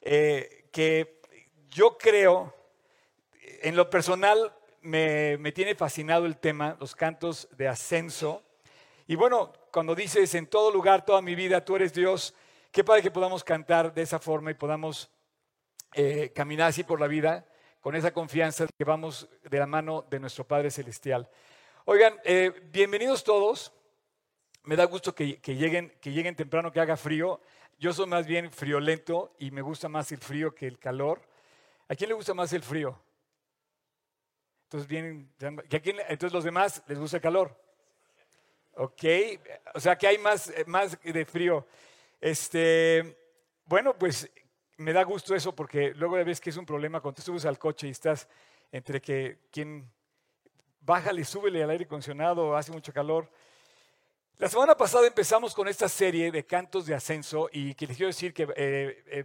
eh, que yo creo, en lo personal, me, me tiene fascinado el tema, los cantos de ascenso. Y bueno, cuando dices en todo lugar, toda mi vida, tú eres Dios, qué padre que podamos cantar de esa forma y podamos eh, caminar así por la vida con esa confianza que vamos de la mano de nuestro Padre Celestial. Oigan, eh, bienvenidos todos. Me da gusto que, lleguen, que lleguen temprano, que haga frío. Yo soy más bien friolento y me gusta más el frío que el calor. ¿A quién le gusta más el frío? Entonces vienen, entonces los demás les gusta el calor. Ok, o sea que hay más, más de frío. Este, bueno, pues me da gusto eso porque luego ves que es un problema cuando tú subes al coche y estás entre que quien bájale, súbele al aire acondicionado, hace mucho calor. La semana pasada empezamos con esta serie de cantos de ascenso y les quiero decir que eh, eh,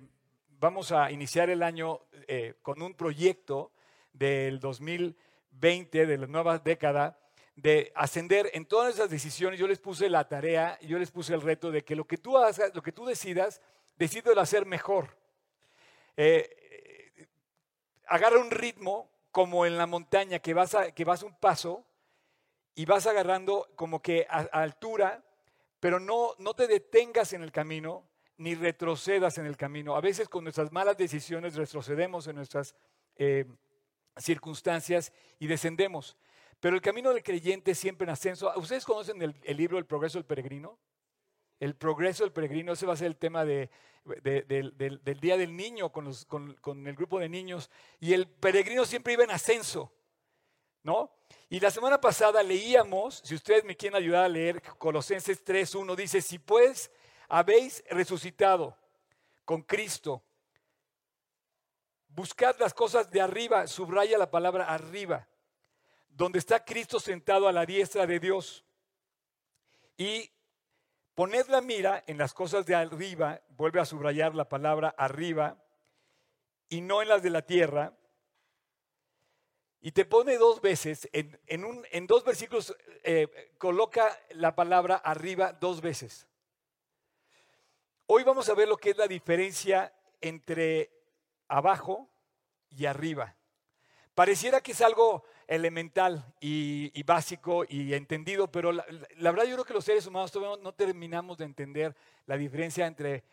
vamos a iniciar el año eh, con un proyecto del 2020, de la nueva década, de ascender en todas esas decisiones. Yo les puse la tarea, yo les puse el reto de que lo que tú hagas, lo que tú decidas, decídelo hacer mejor. agarra un ritmo como en la montaña, que vas, a, que vas un paso y vas agarrando como que a, altura, pero no, no te detengas en el camino ni retrocedas en el camino. A veces con nuestras malas decisiones retrocedemos en nuestras eh, circunstancias y descendemos. Pero el camino del creyente siempre en ascenso. ¿Ustedes conocen el, libro El progreso del peregrino? El progreso del peregrino, ese va a ser el tema de, del, Día del Niño con, con el grupo de niños. Y el peregrino siempre iba en ascenso, ¿no? Y la semana pasada leíamos, si ustedes me quieren ayudar a leer, Colosenses 3.1 dice, si pues habéis resucitado con Cristo, buscad las cosas de arriba, subraya la palabra arriba, donde está Cristo sentado a la diestra de Dios. Y poned la mira en las cosas de arriba, vuelve a subrayar la palabra arriba, y no en las de la tierra y te pone dos veces, en, un, en dos versículos eh, coloca la palabra arriba dos veces. Hoy vamos a ver lo que es la diferencia entre abajo y arriba. Pareciera que es algo elemental y, básico y entendido, pero la, verdad yo creo que los seres humanos no terminamos de entender la diferencia entre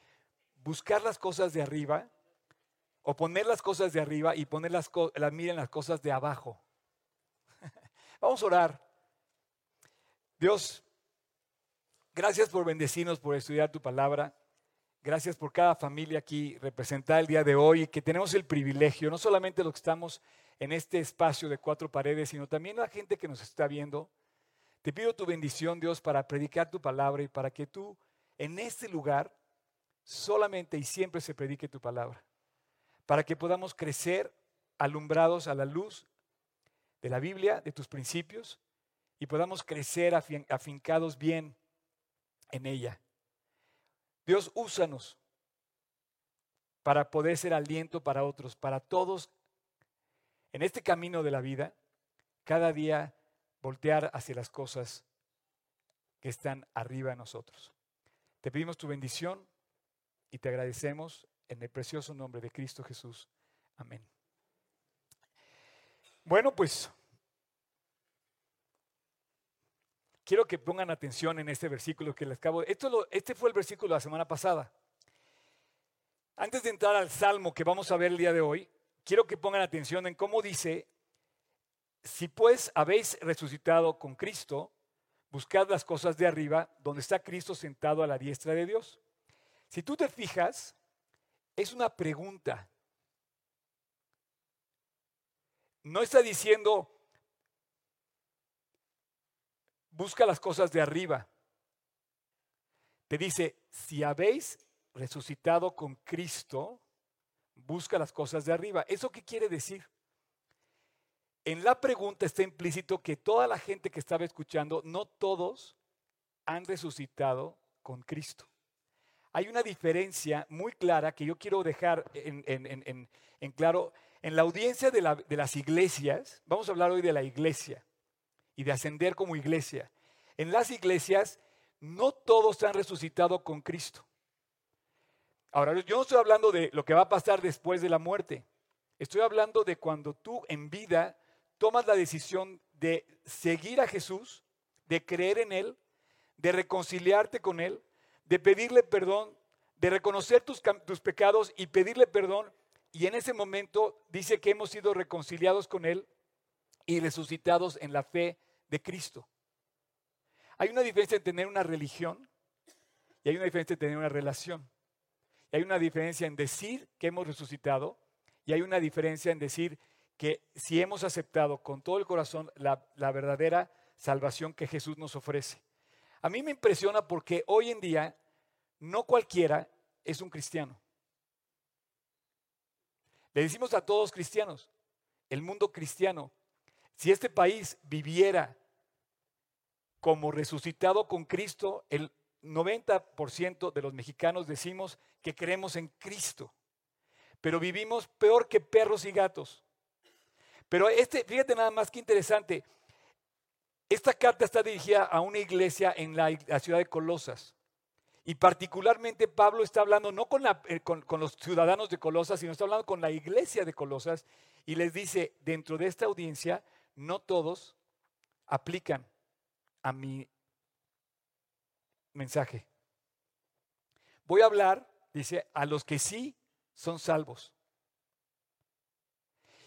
buscar las cosas de arriba o poner las cosas de arriba y poner las, las cosas de abajo. Vamos a orar. Dios, gracias por bendecirnos, por estudiar tu palabra. Gracias por cada familia aquí representada el día de hoy, que tenemos el privilegio, no solamente los que estamos en este espacio de cuatro paredes, sino también la gente que nos está viendo. Te pido tu bendición, Dios, para predicar tu palabra y para que tú en este lugar solamente y siempre se predique tu palabra para que podamos crecer alumbrados a la luz de la Biblia, de tus principios, y podamos crecer afincados bien en ella. Dios, úsanos para poder ser aliento para otros, para todos en este camino de la vida, cada día voltear hacia las cosas que están arriba de nosotros. Te pedimos tu bendición y te agradecemos en el precioso nombre de Cristo Jesús. Amén. Bueno, pues quiero que pongan atención en este versículo que les acabo. Esto este fue el versículo de la semana pasada. Antes de entrar al salmo que vamos a ver el día de hoy, quiero que pongan atención en cómo dice, si pues habéis resucitado con Cristo, buscad las cosas de arriba, donde está Cristo sentado a la diestra de Dios. Si tú te fijas, es una pregunta. No está diciendo, busca las cosas de arriba. Te dice, si habéis resucitado con Cristo, busca las cosas de arriba. ¿Eso qué quiere decir? En la pregunta está implícito que toda la gente que estaba escuchando, no todos han resucitado con Cristo. Hay una diferencia muy clara que yo quiero dejar en, claro. En la audiencia de, de las iglesias, vamos a hablar hoy de la iglesia y de ascender como iglesia. En las iglesias, no todos han resucitado con Cristo. Ahora, yo no estoy hablando de lo que va a pasar después de la muerte. Estoy hablando de cuando tú en vida tomas la decisión de seguir a Jesús, de creer en Él, de reconciliarte con Él, de pedirle perdón, de reconocer tus, tus pecados y pedirle perdón. Y en ese momento dice que hemos sido reconciliados con Él y resucitados en la fe de Cristo. Hay una diferencia en tener una religión y hay una diferencia en tener una relación. Y hay una diferencia en decir que hemos resucitado y hay una diferencia en decir que si hemos aceptado con todo el corazón la, la verdadera salvación que Jesús nos ofrece. A mí me impresiona porque hoy en día no cualquiera es un cristiano. Le decimos a todos cristianos, el mundo cristiano, si este país viviera como resucitado con Cristo, el 90% de los mexicanos decimos que creemos en Cristo, pero vivimos peor que perros y gatos. Pero este, fíjate nada más que interesante, esta carta está dirigida a una iglesia en la, ciudad de Colosas. Y particularmente Pablo está hablando no eh, con, con, los ciudadanos de Colosas, sino está hablando con la iglesia de Colosas y les dice, dentro de esta audiencia, no todos aplican a mi mensaje. Voy a hablar, dice, a los que sí son salvos.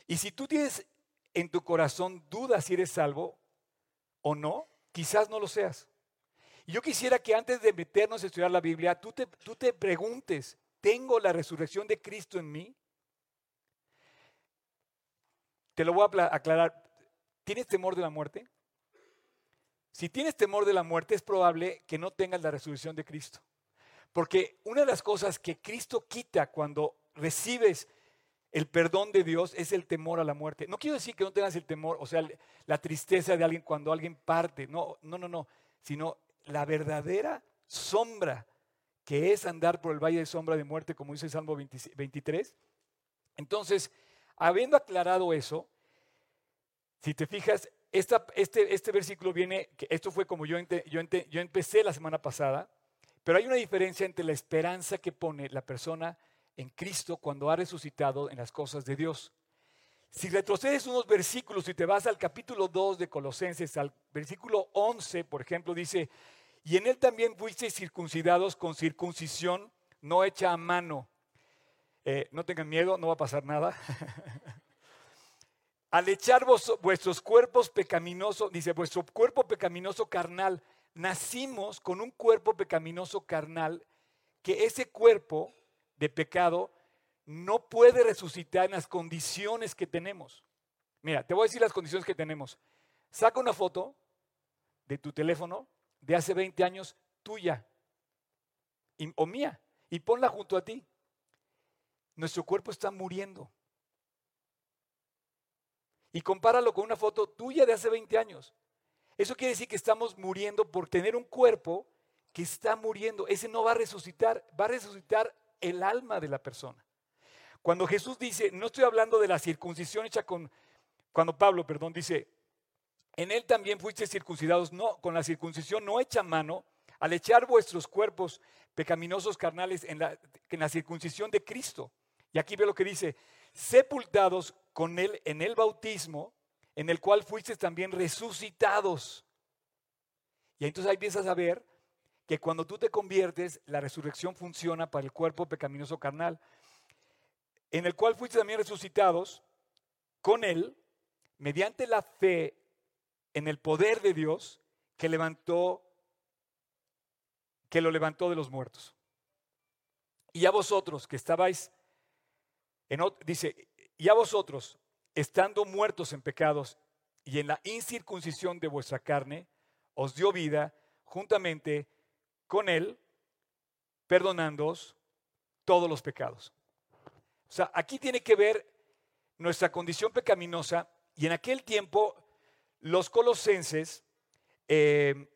Y si tú tienes en tu corazón dudas si eres salvo o no, quizás no lo seas. Yo quisiera que antes de meternos a estudiar la Biblia, tú te, tú te preguntes, ¿tengo la resurrección de Cristo en mí? Te lo voy a aclarar. ¿Tienes temor de la muerte? Si tienes temor de la muerte, es probable que no tengas la resurrección de Cristo. Porque una de las cosas que Cristo quita cuando recibes el perdón de Dios es el temor a la muerte. No quiero decir que no tengas el temor, o sea, la tristeza de alguien cuando alguien parte. No, no, no, no. Sino la verdadera sombra que es andar por el valle de sombra de muerte, como dice el Salmo 23. Entonces, habiendo aclarado eso, si te fijas, este, este, versículo viene, esto fue como yo, yo, yo empecé la semana pasada, pero hay una diferencia entre la esperanza que pone la persona en Cristo cuando ha resucitado en las cosas de Dios. Si retrocedes unos versículos y te vas al capítulo 2 de Colosenses, al versículo 11, por ejemplo, dice, y en él también fuisteis circuncidados con circuncisión no hecha a mano. Eh, no tengan miedo, no va a pasar nada. Al echar vuestros cuerpos pecaminosos, dice, vuestro cuerpo pecaminoso carnal, nacimos con un cuerpo pecaminoso carnal, que ese cuerpo de pecado no puede resucitar en las condiciones que tenemos. Mira, te voy a decir las condiciones que tenemos. Saca una foto de tu teléfono de hace 20 años tuya o mía y ponla junto a ti. Nuestro cuerpo está muriendo y compáralo con una foto tuya de hace 20 años. Eso quiere decir que estamos muriendo por tener un cuerpo que está muriendo. Ese no va a resucitar, va a resucitar el alma de la persona. Cuando Jesús dice, no estoy hablando de la circuncisión hecha con, cuando Pablo, perdón, dice, en él también fuiste circuncidados, no, con la circuncisión no hecha mano, al echar vuestros cuerpos pecaminosos carnales en la, en la circuncisión de Cristo. Y aquí ve lo que dice, sepultados con él en el bautismo, en el cual fuiste también resucitados. Y entonces ahí empiezas a ver que cuando tú te conviertes, la resurrección funciona para el cuerpo pecaminoso carnal, en el cual fuiste también resucitados con él, mediante la fe en el poder de Dios que levantó, que lo levantó de los muertos. Y a vosotros que estabais, en, dice, y a vosotros, estando muertos en pecados y en la incircuncisión de vuestra carne, os dio vida juntamente con Él, perdonándoos todos los pecados. O sea, aquí tiene que ver nuestra condición pecaminosa y en aquel tiempo los colosenses, eh,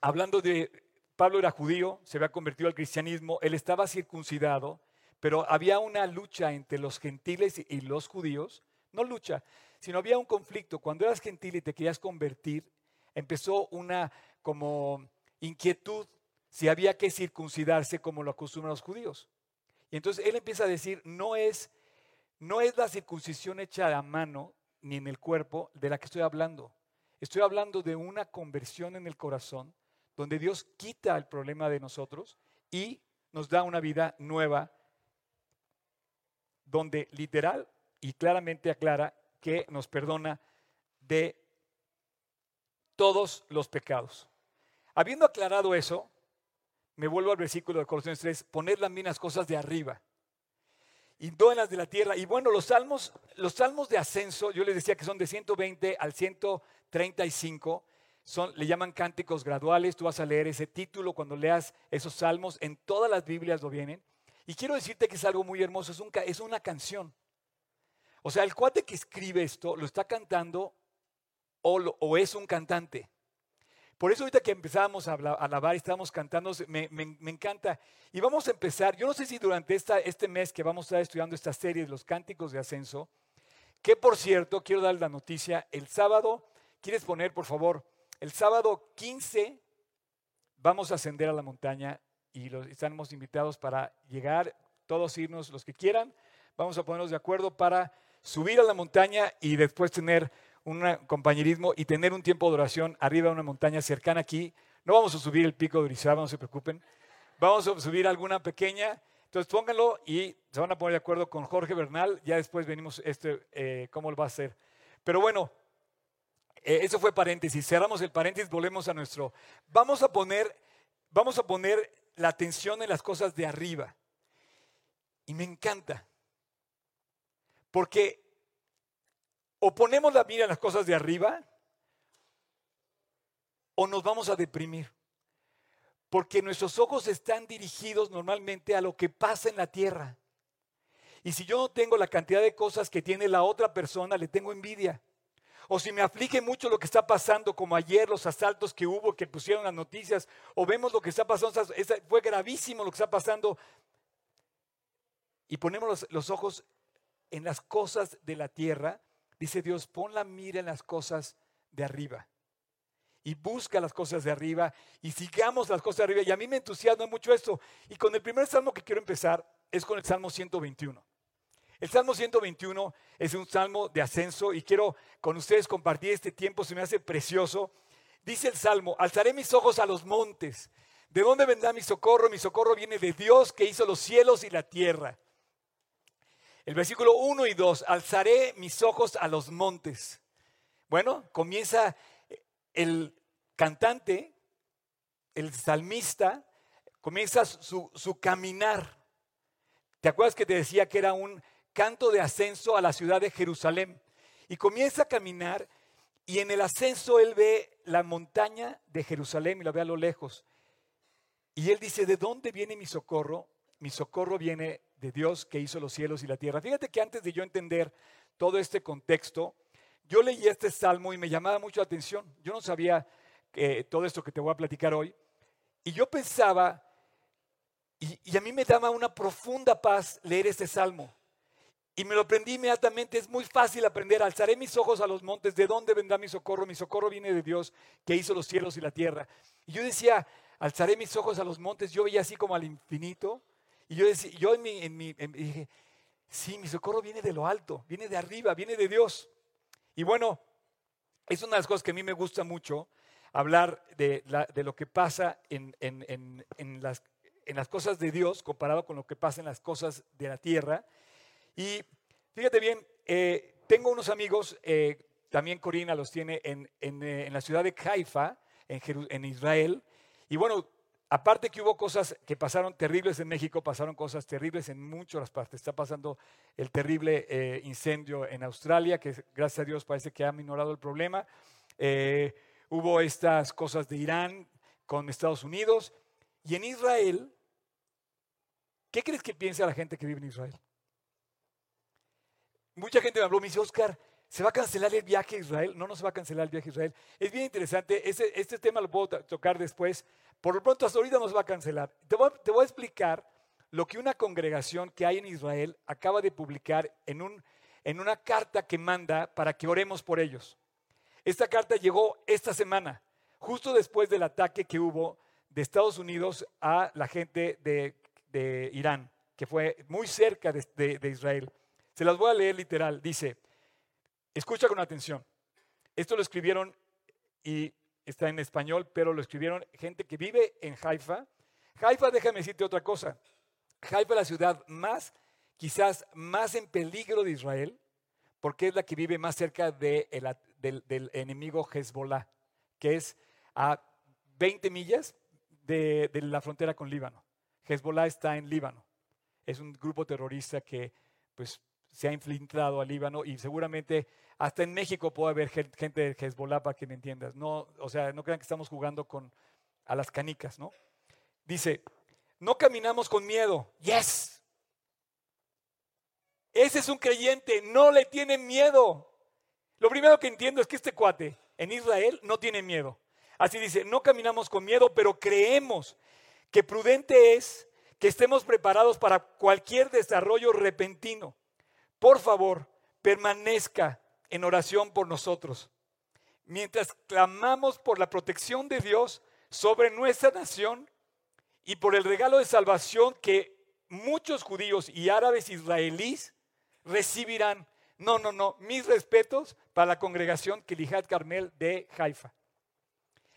hablando de, Pablo era judío, se había convertido al cristianismo, él estaba circuncidado, pero había una lucha entre los gentiles y los judíos, no lucha, sino había un conflicto. Cuando eras gentil y te querías convertir, empezó una como inquietud si había que circuncidarse como lo acostumbran los judíos. Y entonces él empieza a decir, no es, no es la circuncisión hecha a mano ni en el cuerpo de la que estoy hablando. Estoy hablando de una conversión en el corazón, donde Dios quita el problema de nosotros y nos da una vida nueva, donde literal y claramente aclara que nos perdona de todos los pecados. Habiendo aclarado eso, me vuelvo al versículo de Colosenses 3, poner las minas cosas de arriba y no en las de la tierra. Y bueno, los salmos, los salmos de ascenso, yo les decía que son de 120 al 135, son, le llaman cánticos graduales. Tú vas a leer ese título cuando leas esos salmos, en todas las Biblias lo vienen. Y quiero decirte que es algo muy hermoso, es, un, es una canción. O sea, el cuate que escribe esto lo está cantando o, o es un cantante. Por eso ahorita que empezábamos a, alabar y estábamos cantando, me, encanta. Y vamos a empezar, yo no sé si durante esta, este mes que vamos a estar estudiando esta serie de los cánticos de ascenso, que por cierto, quiero dar la noticia, el sábado, ¿quieres poner por favor? El sábado 15 vamos a ascender a la montaña y los, estamos invitados para llegar, todos irnos, los que quieran, vamos a ponernos de acuerdo para subir a la montaña y después tener un compañerismo y tener un tiempo de oración arriba de una montaña cercana aquí. No vamos a subir el pico de Orizaba, no se preocupen. Vamos a subir alguna pequeña. Entonces pónganlo y se van a poner de acuerdo con Jorge Bernal. Ya después venimos este, eh, cómo lo va a hacer. Pero bueno, eh, eso fue paréntesis. Cerramos el paréntesis, volvemos a nuestro. Vamos a poner, vamos a poner la atención en las cosas de arriba. Y me encanta. Porque o ponemos la mira en las cosas de arriba o nos vamos a deprimir. Porque nuestros ojos están dirigidos normalmente a lo que pasa en la tierra. Y si yo no tengo la cantidad de cosas que tiene la otra persona, le tengo envidia. O si me aflige mucho lo que está pasando, como ayer los asaltos que hubo, que pusieron las noticias, o vemos lo que está pasando, fue gravísimo lo que está pasando, y ponemos los, los ojos en las cosas de la tierra, Dice Dios, pon la mira en las cosas de arriba. Y busca las cosas de arriba y sigamos las cosas de arriba. Y a mí me entusiasma mucho esto. Y con el primer salmo que quiero empezar es con el Salmo 121. El Salmo 121 es un salmo de ascenso y quiero con ustedes compartir este tiempo, se me hace precioso. Dice el Salmo, alzaré mis ojos a los montes. ¿De dónde vendrá mi socorro? Mi socorro viene de Dios que hizo los cielos y la tierra. El versículo 1 y 2, alzaré mis ojos a los montes. Bueno, comienza el cantante, el salmista, comienza su, su caminar. ¿Te acuerdas que te decía que era un canto de ascenso a la ciudad de Jerusalén? Y comienza a caminar y en el ascenso él ve la montaña de Jerusalén y la ve a lo lejos. Y él dice, ¿de dónde viene mi socorro? Mi socorro viene de Dios que hizo los cielos y la tierra. Fíjate que antes de yo entender todo este contexto, yo leí este salmo y me llamaba mucho la atención. Yo no sabía eh, todo esto que te voy a platicar hoy. Y yo pensaba, y, y, a mí me daba una profunda paz leer este salmo. Y me lo aprendí inmediatamente. Es muy fácil aprender. Alzaré mis ojos a los montes. ¿De dónde vendrá mi socorro? Mi socorro viene de Dios que hizo los cielos y la tierra. Y yo decía, alzaré mis ojos a los montes. Yo veía así como al infinito. Y yo, decía, yo en mi, en mi dije, sí, mi socorro viene de lo alto, viene de arriba, viene de Dios. Y bueno, es una de las cosas que a mí me gusta mucho, hablar de, lo que pasa en, las, en cosas de Dios comparado con lo que pasa en las cosas de la tierra. Y fíjate bien, eh, tengo unos amigos, eh, también Corina los tiene en, eh, la ciudad de Haifa, en, Israel. Y bueno, Aparte que hubo cosas que pasaron terribles en México, pasaron cosas terribles en muchas partes. Está pasando el terrible eh, incendio en Australia, que gracias a Dios parece que ha minorado el problema. Eh, hubo estas cosas de Irán con Estados Unidos. Y en Israel, ¿qué crees que piensa la gente que vive en Israel? Mucha gente me habló, me dice, Oscar, ¿se va a cancelar el viaje a Israel? No, no se va a cancelar el viaje a Israel. Es bien interesante, este, este tema lo puedo tocar después, por lo pronto, hasta ahorita nos va a cancelar. Te voy, a explicar lo que una congregación que hay en Israel acaba de publicar en, un, en una carta que manda para que oremos por ellos. Esta carta llegó esta semana, justo después del ataque que hubo de Estados Unidos a la gente de, Irán, que fue muy cerca de, de Israel. Se las voy a leer literal. Dice, escucha con atención. Esto lo escribieron y está en español, pero lo escribieron gente que vive en Haifa. Haifa, déjame decirte otra cosa. Haifa es la ciudad más, quizás más en peligro de Israel, porque es la que vive más cerca del, del, enemigo Hezbollah, que es a 20 millas de, de la frontera con Líbano. Hezbollah está en Líbano. Es un grupo terrorista que pues, se ha infiltrado al Líbano y seguramente hasta en México puede haber gente de Hezbollah para que me entiendas. No, o sea, no crean que estamos jugando con a las canicas, ¿no? Dice, no caminamos con miedo. Yes. Ese es un creyente, no le tiene miedo. Lo primero que entiendo es que este cuate en Israel no tiene miedo. Así dice, no caminamos con miedo, pero creemos que prudente es que estemos preparados para cualquier desarrollo repentino. Por favor, permanezca en oración por nosotros. Mientras clamamos por la protección de Dios sobre nuestra nación y por el regalo de salvación que muchos judíos y árabes israelíes recibirán. No, no, no. Mis respetos para la congregación Kilihat Carmel de Haifa.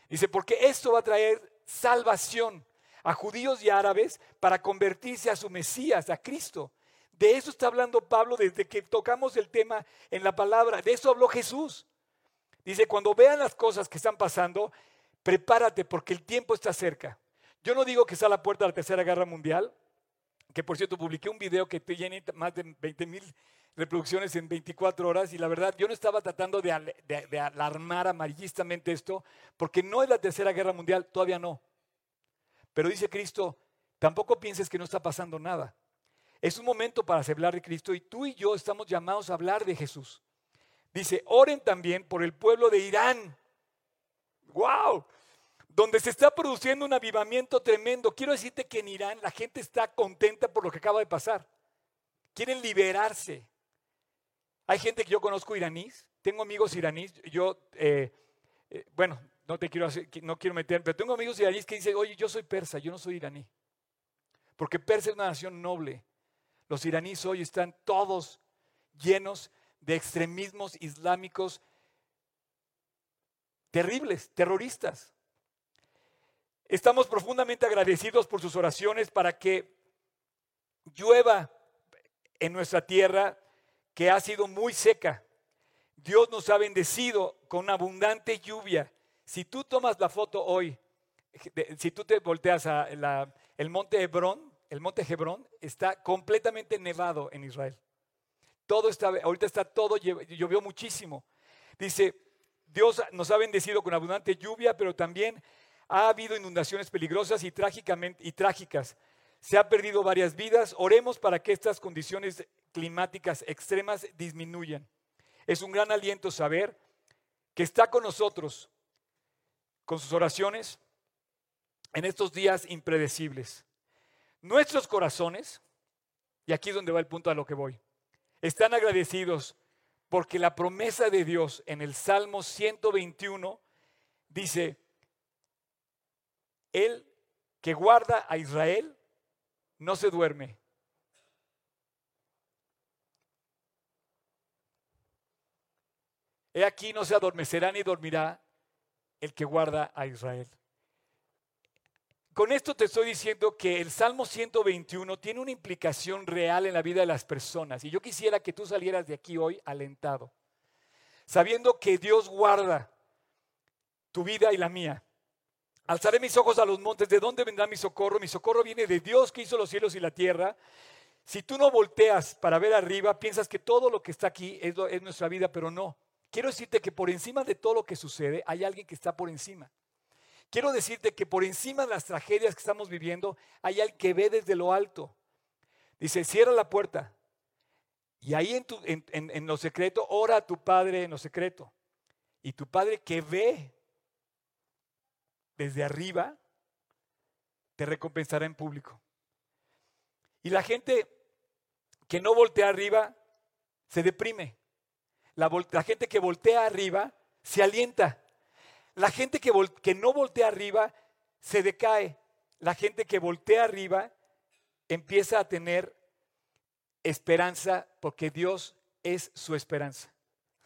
Dice, porque esto va a traer salvación a judíos y árabes para convertirse a su Mesías, a Cristo. De eso está hablando Pablo desde que tocamos el tema en la palabra. De eso habló Jesús. Dice, cuando vean las cosas que están pasando, prepárate porque el tiempo está cerca. Yo no digo que está a la puerta de la Tercera Guerra Mundial, que por cierto publiqué un video que tiene más de 20 mil reproducciones en 24 horas y la verdad yo no estaba tratando de, de alarmar amarillistamente esto, porque no es la Tercera Guerra Mundial, todavía no. Pero dice Cristo, tampoco pienses que no está pasando nada. Es un momento para hablar de Cristo y tú y yo estamos llamados a hablar de Jesús. Dice, oren también por el pueblo de Irán. ¡Wow! Donde se está produciendo un avivamiento tremendo. Quiero decirte que en Irán la gente está contenta por lo que acaba de pasar. Quieren liberarse. Hay gente que yo conozco iraníes, tengo amigos iraníes. Yo, eh, eh, bueno, no te quiero, no quiero meter, pero tengo amigos iraníes que dicen, oye, yo soy persa, yo no soy iraní. Porque Persa es una nación noble. Los iraníes hoy están todos llenos de extremismos islámicos terribles, terroristas. Estamos profundamente agradecidos por sus oraciones para que llueva en nuestra tierra que ha sido muy seca. Dios nos ha bendecido con abundante lluvia. Si tú tomas la foto hoy, si tú te volteas a el monte Hebrón, el monte Hebrón está completamente nevado en Israel. Todo está, ahorita está todo, llovió muchísimo. Dice, Dios nos ha bendecido con abundante lluvia, pero también ha habido inundaciones peligrosas y, trágicamente, y trágicas. Se ha perdido varias vidas. Oremos para que estas condiciones climáticas extremas disminuyan. Es un gran aliento saber que está con nosotros, con sus oraciones, en estos días impredecibles. Nuestros corazones, y aquí es donde va el punto a lo que voy, están agradecidos porque la promesa de Dios en el Salmo 121 dice, Él que guarda a Israel no se duerme. He aquí no se adormecerá ni dormirá el que guarda a Israel. Con esto te estoy diciendo que el Salmo 121 tiene una implicación real en la vida de las personas. Y yo quisiera que tú salieras de aquí hoy alentado, sabiendo que Dios guarda tu vida y la mía. Alzaré mis ojos a los montes, ¿de dónde vendrá mi socorro? Mi socorro viene de Dios que hizo los cielos y la tierra. Si tú no volteas para ver arriba, piensas que todo lo que está aquí es, es nuestra vida, pero no. Quiero decirte que por encima de todo lo que sucede hay alguien que está por encima. Quiero decirte que por encima de las tragedias que estamos viviendo hay alguien que ve desde lo alto. Dice, cierra la puerta. Y ahí en, tu, en, lo secreto, ora a tu Padre en lo secreto. Y tu Padre que ve desde arriba, te recompensará en público. Y la gente que no voltea arriba se deprime. La, la, gente que voltea arriba se alienta. La gente que, no voltea arriba se decae. La gente que voltea arriba empieza a tener esperanza porque Dios es su esperanza.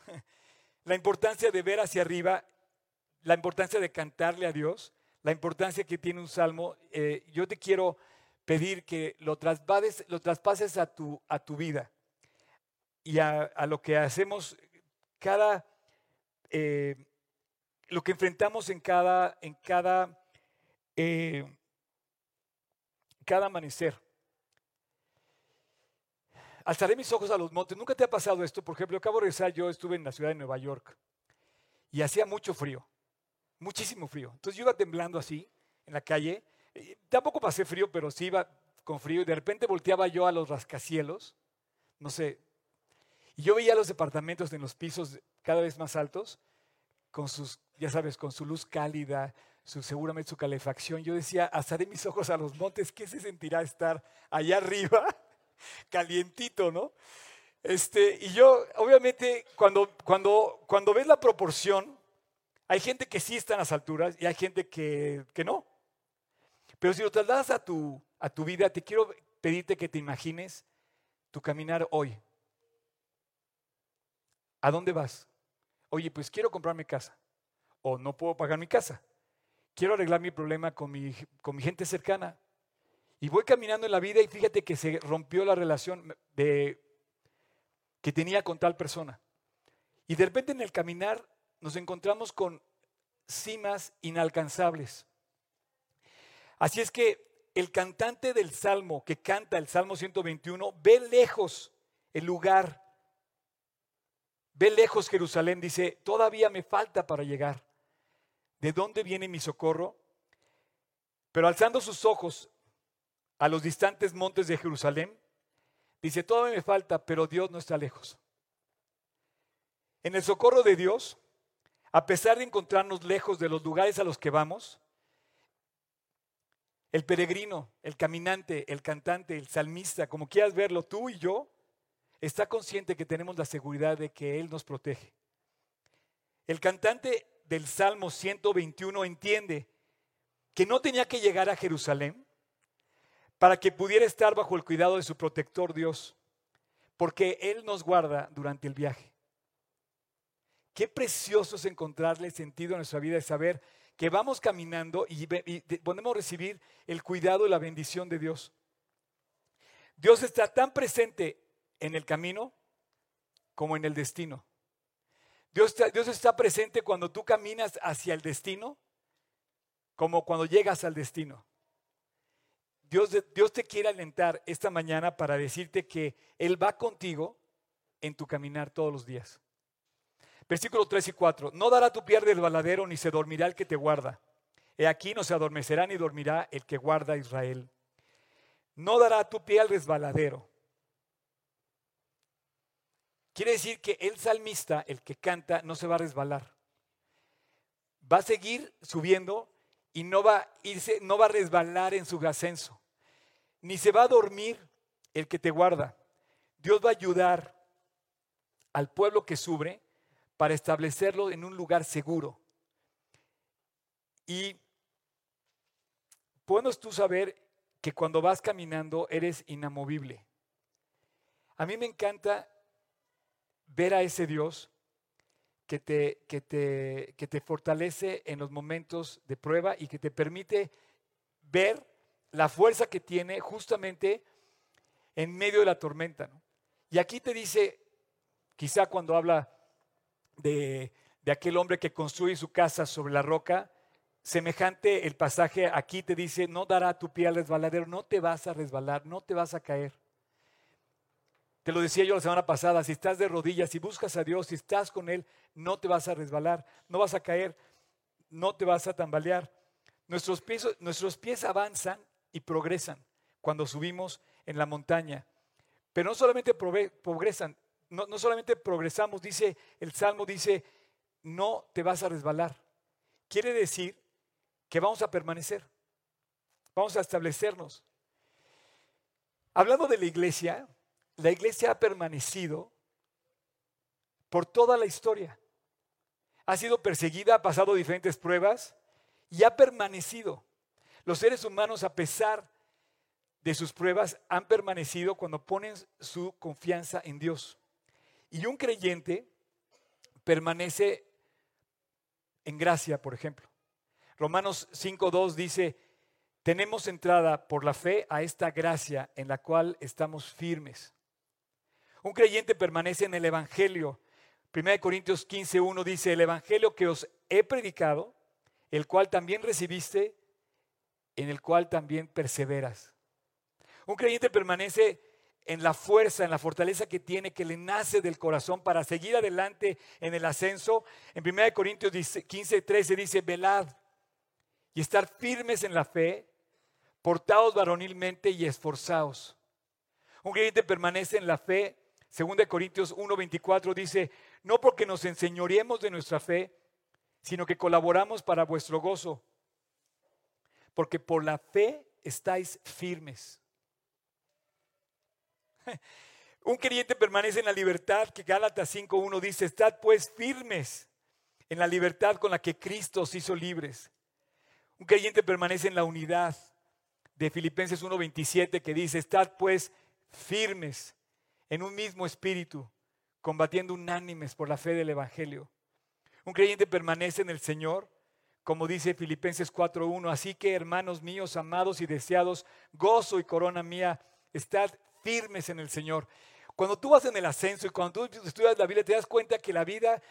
La importancia de ver hacia arriba, la importancia de cantarle a Dios, la importancia que tiene un salmo, eh, yo te quiero pedir que lo traspases, lo traspases a, tu, a tu vida y a, lo que hacemos cada, eh, lo que enfrentamos en cada, en cada, eh, cada amanecer. Alzaré mis ojos a los montes. ¿Nunca te ha pasado esto? Por ejemplo, acabo de regresar, yo estuve en la ciudad de Nueva York y hacía mucho frío, muchísimo frío. Entonces yo iba temblando así en la calle. Tampoco pasé frío, pero sí iba con frío y de repente volteaba yo a los rascacielos, no sé, y yo veía los departamentos en los pisos cada vez más altos, con sus, ya sabes, con su luz cálida, su, seguramente su calefacción. Yo decía, alzaré mis ojos a los montes, ¿qué se sentirá estar allá arriba? calientito, ¿no? Este, y yo, obviamente, cuando, cuando, cuando ves la proporción, hay gente que sí está en las alturas y hay gente que, que no. Pero si lo trasladas a tu, a tu vida, te quiero pedirte que te imagines tu caminar hoy. ¿A dónde vas? Oye, pues quiero comprarme casa. O no puedo pagar mi casa. Quiero arreglar mi problema con mi, con mi gente cercana. Y voy caminando en la vida y fíjate que se rompió la relación de, que tenía con tal persona. Y de repente en el caminar nos encontramos con cimas inalcanzables. Así es que el cantante del Salmo, que canta el Salmo 121, ve lejos el lugar, ve lejos Jerusalén, dice, todavía me falta para llegar. ¿De dónde viene mi socorro? Pero alzando sus ojos a los distantes montes de Jerusalén, dice, todavía me falta, pero Dios no está lejos. En el socorro de Dios, a pesar de encontrarnos lejos de los lugares a los que vamos, el peregrino, el caminante, el cantante, el salmista, como quieras verlo, tú y yo, está consciente que tenemos la seguridad de que Él nos protege. El cantante del Salmo 121 entiende que no tenía que llegar a Jerusalén para que pudiera estar bajo el cuidado de su protector Dios, porque Él nos guarda durante el viaje. Qué precioso es encontrarle sentido a nuestra vida y saber que vamos caminando y, podemos recibir el cuidado y la bendición de Dios. Dios está tan presente en el camino como en el destino. Dios Dios está presente cuando tú caminas hacia el destino como cuando llegas al destino. Dios, Dios te quiere alentar esta mañana para decirte que Él va contigo en tu caminar todos los días. Versículo 3 y 4. No dará tu pie baladero ni se dormirá el que te guarda. He aquí no se adormecerá ni dormirá el que guarda a Israel. No dará tu pie al resbaladero. Quiere decir que el salmista, el que canta, no se va a resbalar. Va a seguir subiendo y no va a irse, no va a resbalar en su ascenso. Ni se va a dormir el que te guarda. Dios va a ayudar al pueblo que sube para establecerlo en un lugar seguro. Y podemos tú saber que cuando vas caminando eres inamovible. A mí me encanta ver a ese Dios que te, que te, que te fortalece en los momentos de prueba y que te permite ver la fuerza que tiene justamente en medio de la tormenta. Y aquí te dice, quizá cuando habla de, aquel hombre que construye su casa sobre la roca, semejante el pasaje aquí te dice, no dará tu pie al resbaladero, no te vas a resbalar, no te vas a caer. Te lo decía yo la semana pasada, si estás de rodillas, si buscas a Dios, si estás con Él, no te vas a resbalar, no vas a caer, no te vas a tambalear. Nuestros pies, nuestros pies avanzan y progresan cuando subimos en la montaña. Pero no solamente progresan, no, solamente progresamos, dice el Salmo, dice, no te vas a resbalar. Quiere decir que vamos a permanecer, vamos a establecernos. Hablando de la iglesia, la iglesia ha permanecido por toda la historia. Ha sido perseguida, ha pasado diferentes pruebas y ha permanecido. Los seres humanos, a pesar de sus pruebas han permanecido cuando ponen su confianza en Dios. Y un creyente permanece en gracia, por ejemplo. Romanos 5.2 dice, tenemos entrada por la fe a esta gracia en la cual estamos firmes. Un creyente permanece en el Evangelio. 1 Corintios 15.1 dice, el Evangelio que os he predicado, el cual también recibiste, en el cual también perseveras. Un creyente permanece en la fuerza, en la fortaleza que tiene, que le nace del corazón para seguir adelante en el ascenso. En 1 Corintios 15, 13 dice, velad y estar firmes en la fe, portados varonilmente y esforzados. Un creyente permanece en la fe. 2 Corintios 1:24 dice, no porque nos enseñoremos de nuestra fe, sino que colaboramos para vuestro gozo, porque por la fe estáis firmes. Un creyente permanece en la libertad que Gálatas 5.1 dice, estad pues firmes en la libertad con la que Cristo os hizo libres. Un creyente permanece en la unidad de Filipenses 1.27 que dice, estad pues firmes en un mismo espíritu, combatiendo unánimes por la fe del Evangelio. Un creyente permanece en el Señor, como dice Filipenses 4.1. Así que, hermanos míos, amados y deseados, gozo y corona mía, estad firmes en el Señor. Cuando tú vas en el ascenso y cuando tú estudias la Biblia, te das cuenta que la vida,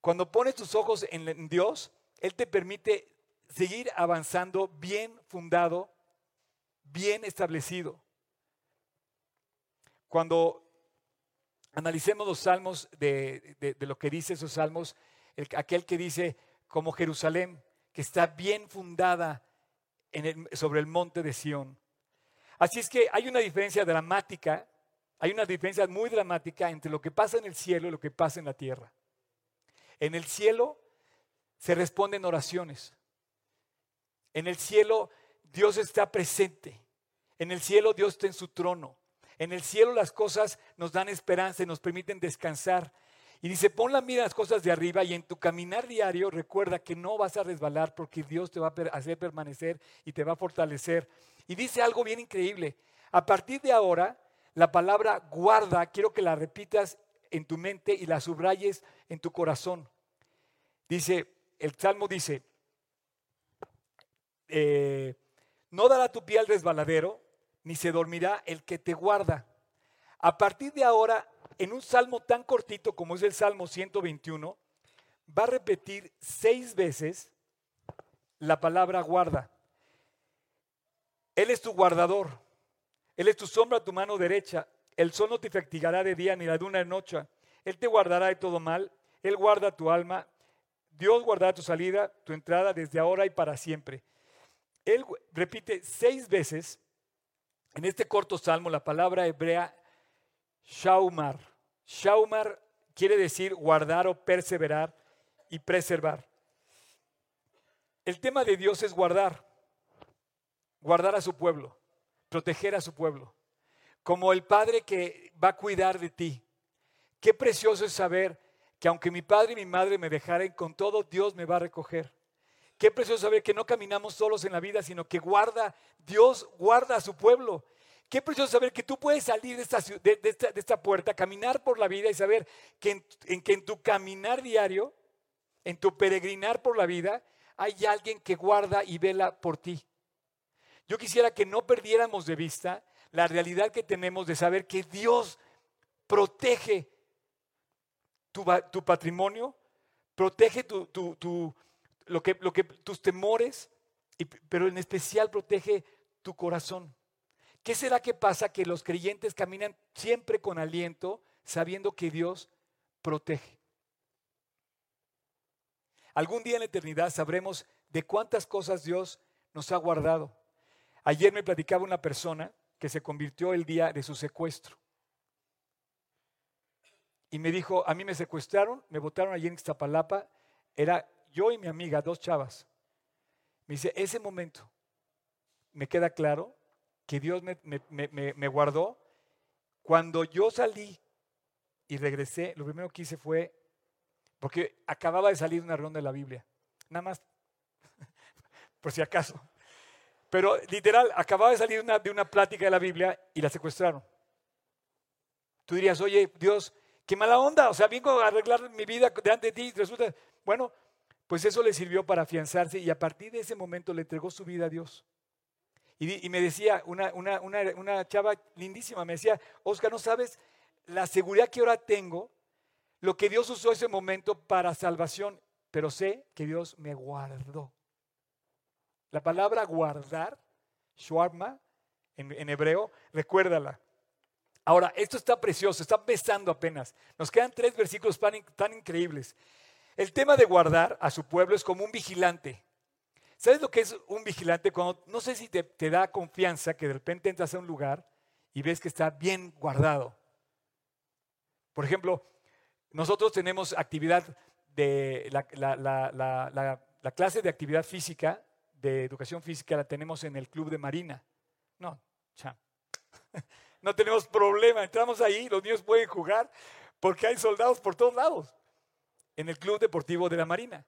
cuando pones tus ojos en Dios, Él te permite seguir avanzando bien fundado, bien establecido. Cuando analicemos los salmos de, lo que dice esos salmos, aquel que dice como Jerusalén, que está bien fundada sobre el monte de Sión. Así es que hay una diferencia dramática, hay una diferencia muy dramática entre lo que pasa en el cielo y lo que pasa en la tierra. En el cielo se responden oraciones. En el cielo Dios está presente. En el cielo Dios está en su trono. En el cielo las cosas nos dan esperanza y nos permiten descansar. Y dice, pon la mira en las cosas de arriba y en tu caminar diario recuerda que no vas a resbalar porque Dios te va a hacer permanecer y te va a fortalecer. Y dice algo bien increíble. A partir de ahora, la palabra guarda, quiero que la repitas en tu mente y la subrayes en tu corazón. Dice, el Salmo dice, eh, no dará tu pie al resbaladero, ni se dormirá el que te guarda. A partir de ahora, en un salmo tan cortito como es el Salmo 121, va a repetir seis veces la palabra guarda. Él es tu guardador. Él es tu sombra tu mano derecha. El sol no te fatigará de día ni la luna de noche. Él te guardará de todo mal. Él guarda tu alma. Dios guardará tu salida, tu entrada desde ahora y para siempre. Él repite seis veces en este corto salmo la palabra hebrea shaumar. Shaumar quiere decir guardar o perseverar y preservar. El tema de Dios es guardar guardar a su pueblo, proteger a su pueblo, como el Padre que va a cuidar de ti. Qué precioso es saber que aunque mi padre y mi madre me dejaren, con todo Dios me va a recoger. Qué precioso saber que no caminamos solos en la vida, sino que guarda, Dios guarda a su pueblo. Qué precioso saber que tú puedes salir de esta, de, esta, puerta, caminar por la vida y saber que en, que en tu caminar diario, en tu peregrinar por la vida, hay alguien que guarda y vela por ti. Yo quisiera que no perdiéramos de vista la realidad que tenemos de saber que Dios protege tu, patrimonio, protege lo que, lo que, tus temores, pero en especial protege tu corazón. ¿Qué será que pasa? Que los creyentes caminan siempre con aliento, sabiendo que Dios protege. Algún día en la eternidad sabremos de cuántas cosas Dios nos ha guardado. Ayer me platicaba una persona que se convirtió el día de su secuestro. Y me dijo, a mí me secuestraron, me botaron allí en Iztapalapa, era yo y mi amiga, dos chavas. Me dice, ese momento me queda claro que Dios me, guardó. Cuando yo salí y regresé, lo primero que hice fue, porque acababa de salir una ronda de la Biblia, nada más, por si acaso. Pero literal, acababa de salir una, de una plática de la Biblia y la secuestraron. Tú dirías, oye, Dios, qué mala onda, o sea, vengo a arreglar mi vida delante de ti, resulta, bueno, pues eso le sirvió para afianzarse y a partir de ese momento le entregó su vida a Dios. Y, me decía, una, una, una, chava lindísima, me decía, Oscar, ¿no sabes la seguridad que ahora tengo? Lo que Dios usó ese momento para salvación, pero sé que Dios me guardó. La palabra guardar, shuarma, en, hebreo, recuérdala. Ahora, esto está precioso, está empezando apenas. Nos quedan tres versículos tan increíbles. El tema de guardar a su pueblo es como un vigilante. ¿Sabes lo que es un vigilante? Cuando no sé si te, da confianza que de repente entras a un lugar y ves que está bien guardado. Por ejemplo, nosotros tenemos actividad de la, clase de actividad física, de educación física, la tenemos en el club de Marina. No, cha. No tenemos problema, entramos ahí, los niños pueden jugar porque hay soldados por todos lados en el Club Deportivo de la Marina.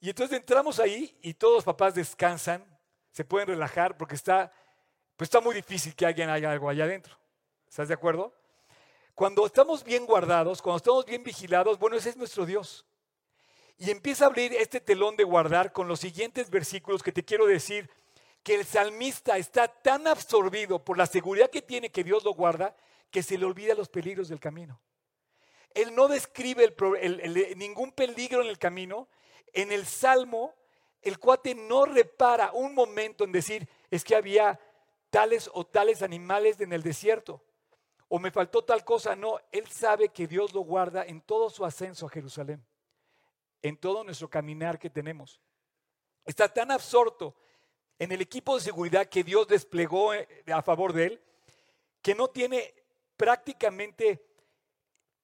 Y entonces entramos ahí y todos los papás descansan, se pueden relajar porque está, pues está muy difícil que alguien haya algo allá adentro. ¿Estás de acuerdo? Cuando estamos bien guardados, cuando estamos bien vigilados, bueno, ese es nuestro Dios. Y empieza a abrir este telón de guardar con los siguientes versículos que te quiero decir que el salmista está tan absorbido por la seguridad que tiene que Dios lo guarda que se le olvida los peligros del camino. Él no describe ningún peligro en el camino. En el Salmo, el cuate no repara un momento en decir, es que había tales o tales animales en el desierto, o me faltó tal cosa. No, él sabe que Dios lo guarda en todo su ascenso a Jerusalén, en todo nuestro caminar que tenemos. Está tan absorto en el equipo de seguridad que Dios desplegó eh, a favor de él, que no tiene prácticamente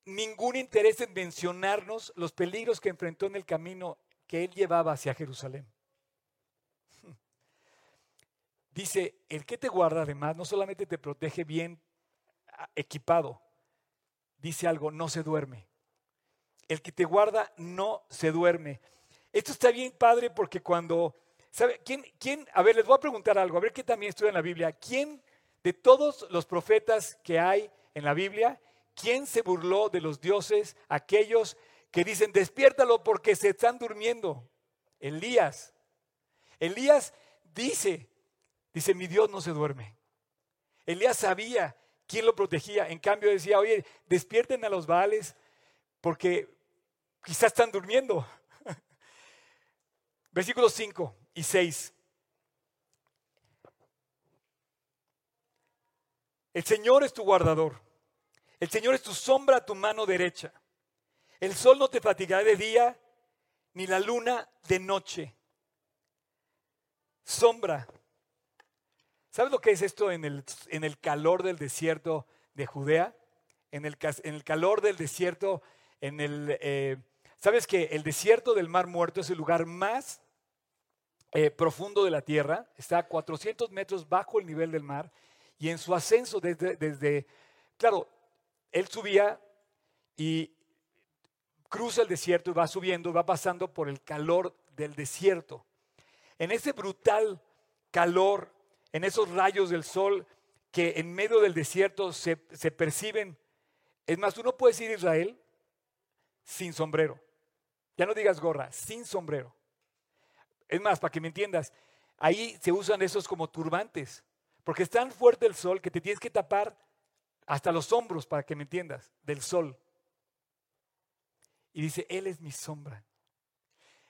ningún interés en mencionarnos los peligros que enfrentó en el camino que él llevaba hacia Jerusalén. Dice, el que te guarda además no solamente te protege bien ah, equipado, dice algo, no se duerme. El que te guarda no se duerme. Esto está bien padre porque cuando, ¿sabe? ¿Quién, quién? A ver, les voy a preguntar algo, a ver qué también estudia en la Biblia. ¿Quién de todos los profetas que hay en la Biblia, ¿Quién se burló de los dioses? Aquellos que dicen, despiértalo porque se están durmiendo. Elías. Elías dice, dice, mi Dios no se duerme. Elías sabía quién lo protegía. En cambio decía, oye, despierten a los Baales porque quizás están durmiendo. Versículos 5 y 6. El Señor es tu guardador el Señor es tu sombra a tu mano derecha. El sol no te fatigará de día, ni la luna de noche. Sombra. ¿Sabes lo que es esto en el, en el calor del desierto de Judea? En el, en el calor del desierto, en el... Eh, ¿Sabes que el desierto del Mar Muerto es el lugar más eh, profundo de la tierra? Está a 400 metros bajo el nivel del mar. Y en su ascenso desde, desde claro, él subía y cruza el desierto y va subiendo, va pasando por el calor del desierto. En ese brutal calor, en esos rayos del sol que en medio del desierto se, perciben. Es más, tú no puedes ir a Israel sin sombrero. Ya no digas gorra, sin sombrero. Es más, para que me entiendas, ahí se usan esos como turbantes, porque es tan fuerte el sol que te tienes que tapar hasta los hombros, para que me entiendas, del sol. Y dice, Él es mi sombra.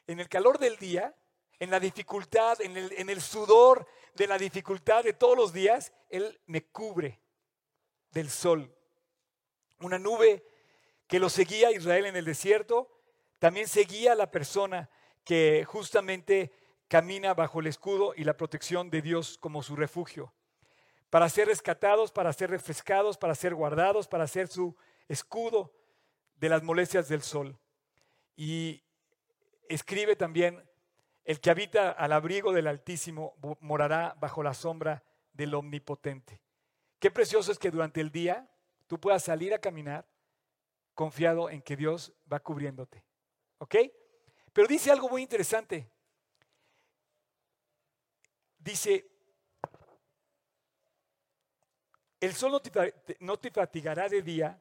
En el calor del día, en la dificultad, en el, en el sudor de la dificultad de todos los días, Él me cubre del sol. Una nube que lo seguía a Israel en el desierto, también seguía a la persona que justamente camina bajo el escudo y la protección de Dios como su refugio para ser rescatados, para ser refrescados, para ser guardados, para ser su escudo de las molestias del sol. Y escribe también, el que habita al abrigo del Altísimo morará bajo la sombra del Omnipotente. Qué precioso es que durante el día tú puedas salir a caminar confiado en que Dios va cubriéndote. ¿Ok? Pero dice algo muy interesante. Dice, el sol no te, fatigará de día,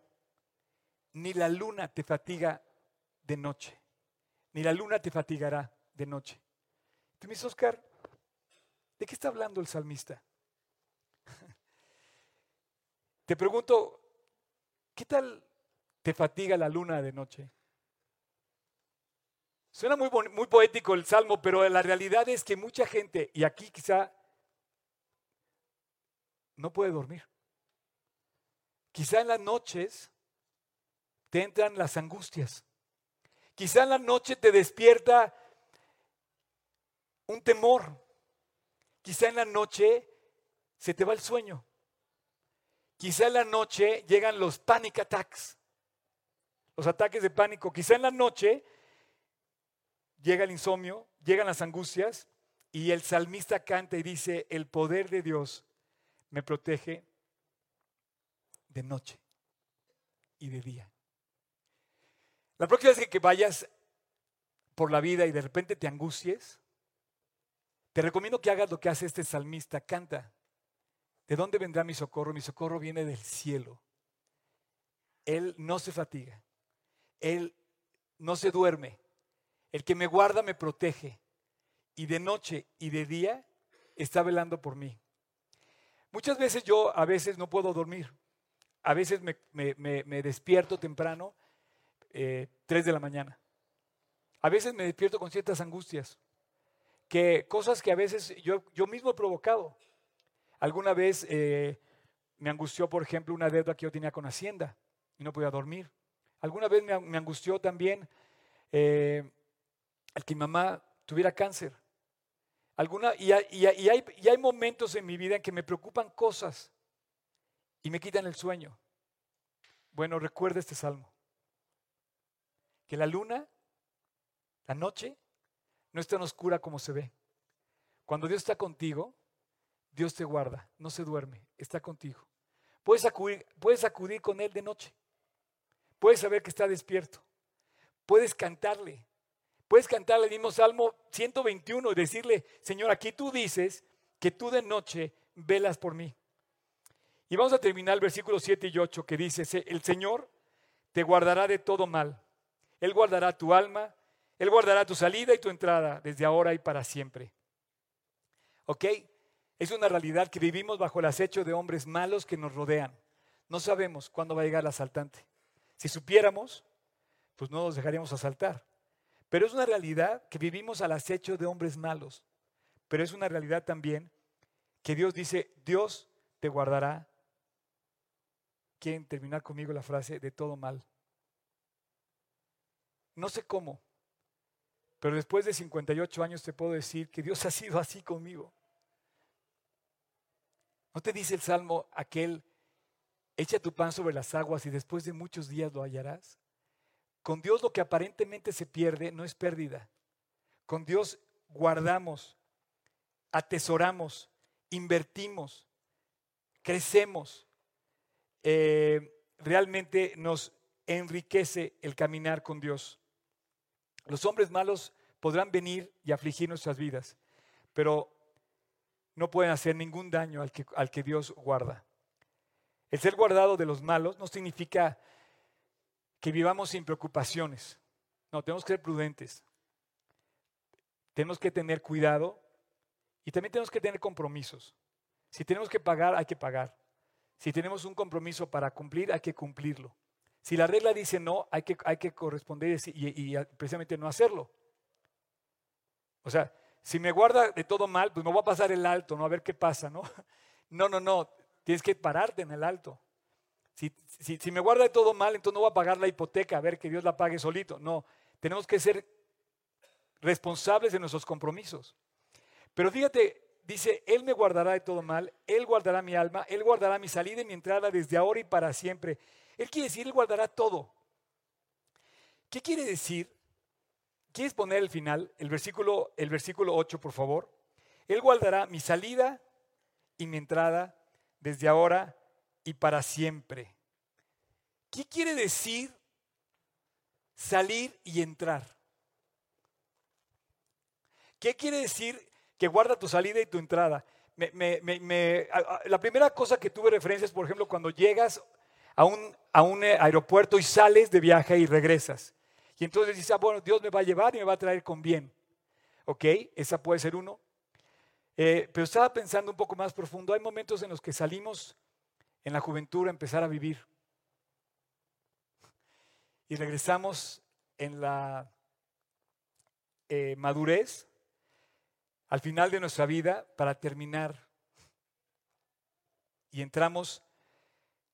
ni la luna te fatiga de noche, ni la luna te fatigará de noche. Tú me dices, Oscar, ¿de qué está hablando el salmista? Te pregunto, ¿qué tal te fatiga la luna de noche? Suena muy poético el salmo, pero la realidad es que mucha gente, y aquí quizá no puede dormir. Quizá en las noches te entran las angustias. Quizá en la noche te despierta un temor. Quizá en la noche se te va el sueño. Quizá en la noche llegan los panic attacks, los ataques de pánico. Quizá en la noche llega el insomnio, llegan las angustias y el salmista canta y dice, el poder de Dios me protege de noche y de día. La próxima vez que vayas por la vida y de repente te angusties, te recomiendo que hagas lo que hace este salmista, canta. ¿De dónde vendrá mi socorro? Mi socorro viene del cielo. Él no se fatiga. Él no se duerme. El que me guarda me protege. Y de noche y de día está velando por mí. Muchas veces yo a veces no puedo dormir. A veces me, despierto temprano, eh, 3 de la mañana. A veces me despierto con ciertas angustias. Que cosas que a veces yo, yo mismo he provocado. Alguna vez eh, me angustió, por ejemplo, una deuda que yo tenía con Hacienda y no podía dormir. Alguna vez me, angustió también eh, el que mi mamá tuviera cáncer. Alguna, y, hay, y, hay, momentos en mi vida en que me preocupan cosas y me quitan el sueño. Bueno, recuerda este salmo. Que la luna, la noche, no es tan oscura como se ve. Cuando Dios está contigo, Dios te guarda, no se duerme, está contigo. Puedes acudir, puedes acudir con Él de noche. Puedes saber que está despierto. Puedes cantarle. Puedes cantarle el mismo Salmo 121 y decirle, Señor, aquí tú dices que tú de noche velas por mí. Y vamos a terminar el versículo 7 y 8 que dice, el Señor te guardará de todo mal. Él guardará tu alma, Él guardará tu salida y tu entrada desde ahora y para siempre. ¿Ok? Es una realidad que vivimos bajo el acecho de hombres malos que nos rodean. No sabemos cuándo va a llegar el asaltante. Si supiéramos, pues no nos dejaríamos asaltar. Pero es una realidad que vivimos al acecho de hombres malos. Pero es una realidad también que Dios dice, Dios te guardará. Quieren terminar conmigo la frase de todo mal. No sé cómo, pero después de 58 años te puedo decir que Dios ha sido así conmigo. ¿No te dice el Salmo aquel, echa tu pan sobre las aguas y después de muchos días lo hallarás? Con Dios lo que aparentemente se pierde no es pérdida. Con Dios guardamos, atesoramos, invertimos, crecemos. Eh, realmente nos enriquece el caminar con Dios. Los hombres malos podrán venir y afligir nuestras vidas, pero no pueden hacer ningún daño al que, al que Dios guarda. El ser guardado de los malos no significa que vivamos sin preocupaciones. No, tenemos que ser prudentes. Tenemos que tener cuidado y también tenemos que tener compromisos. Si tenemos que pagar, hay que pagar. Si tenemos un compromiso para cumplir, hay que cumplirlo. Si la regla dice no, hay que, hay que corresponder y, precisamente no hacerlo. O sea, si me guarda de todo mal, pues me voy a pasar el alto, ¿no? A ver qué pasa, ¿no? No, no, no. Tienes que pararte en el alto. Si, si, me guarda de todo mal, entonces no voy a pagar la hipoteca, a ver que Dios la pague solito. No, tenemos que ser responsables de nuestros compromisos. Pero fíjate, dice, Él me guardará de todo mal, Él guardará mi alma, Él guardará mi salida y mi entrada desde ahora y para siempre. Él quiere decir, Él guardará todo. ¿Qué quiere decir? ¿Quieres poner el final? El versículo, el versículo 8, por favor. Él guardará mi salida y mi entrada desde ahora y para siempre. ¿Qué quiere decir salir y entrar? ¿Qué quiere decir que guarda tu salida y tu entrada? la primera cosa que tuve referencia es, por ejemplo, cuando llegas a un, eh, aeropuerto y sales de viaje y regresas. Y entonces dices, ah, bueno, Dios me va a llevar y me va a traer con bien. ¿Ok? Esa puede ser uno. Eh, pero estaba pensando un poco más profundo. Hay momentos en los que salimos en la juventud a empezar a vivir. Y regresamos en la eh, madurez al final de nuestra vida para terminar. Y entramos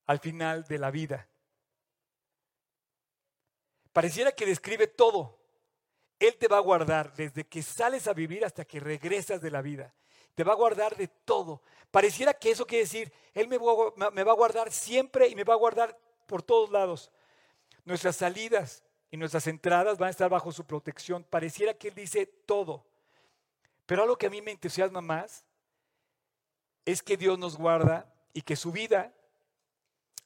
al final de la vida. Pareciera que describe todo. Él te va a guardar desde que sales a vivir hasta que regresas de la vida. Te va a guardar de todo. Pareciera que eso quiere decir, Él me va a guardar siempre y me va a guardar por todos lados. Nuestras salidas y nuestras entradas van a estar bajo su protección. Pareciera que Él dice todo. Pero algo que a mí me entusiasma más es que Dios nos guarda y que su vida,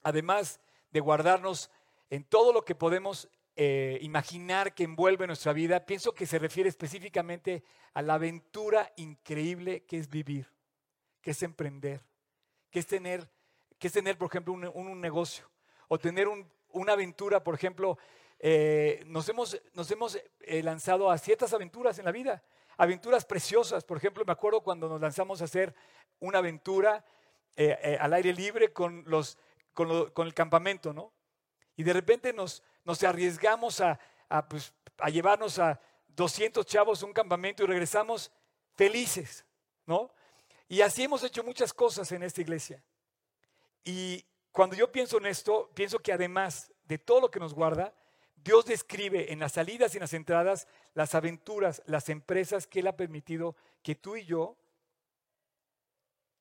además de guardarnos en todo lo que podemos eh, imaginar que envuelve nuestra vida, pienso que se refiere específicamente a la aventura increíble que es vivir, que es emprender, que es tener, que es tener por ejemplo, un, negocio o tener una aventura, por ejemplo, eh, nos hemos, nos hemos eh, lanzado a ciertas aventuras en la vida aventuras preciosas. Por ejemplo, me acuerdo cuando nos lanzamos a hacer una aventura eh, eh, al aire libre con, los, con, el campamento, ¿no? Y de repente nos, nos arriesgamos a, pues, a llevarnos a 200 chavos a un campamento y regresamos felices, ¿no? Y así hemos hecho muchas cosas en esta iglesia. Y cuando yo pienso en esto, pienso que además de todo lo que nos guarda, Dios describe en las salidas y en las entradas las aventuras, las empresas que Él ha permitido que tú y yo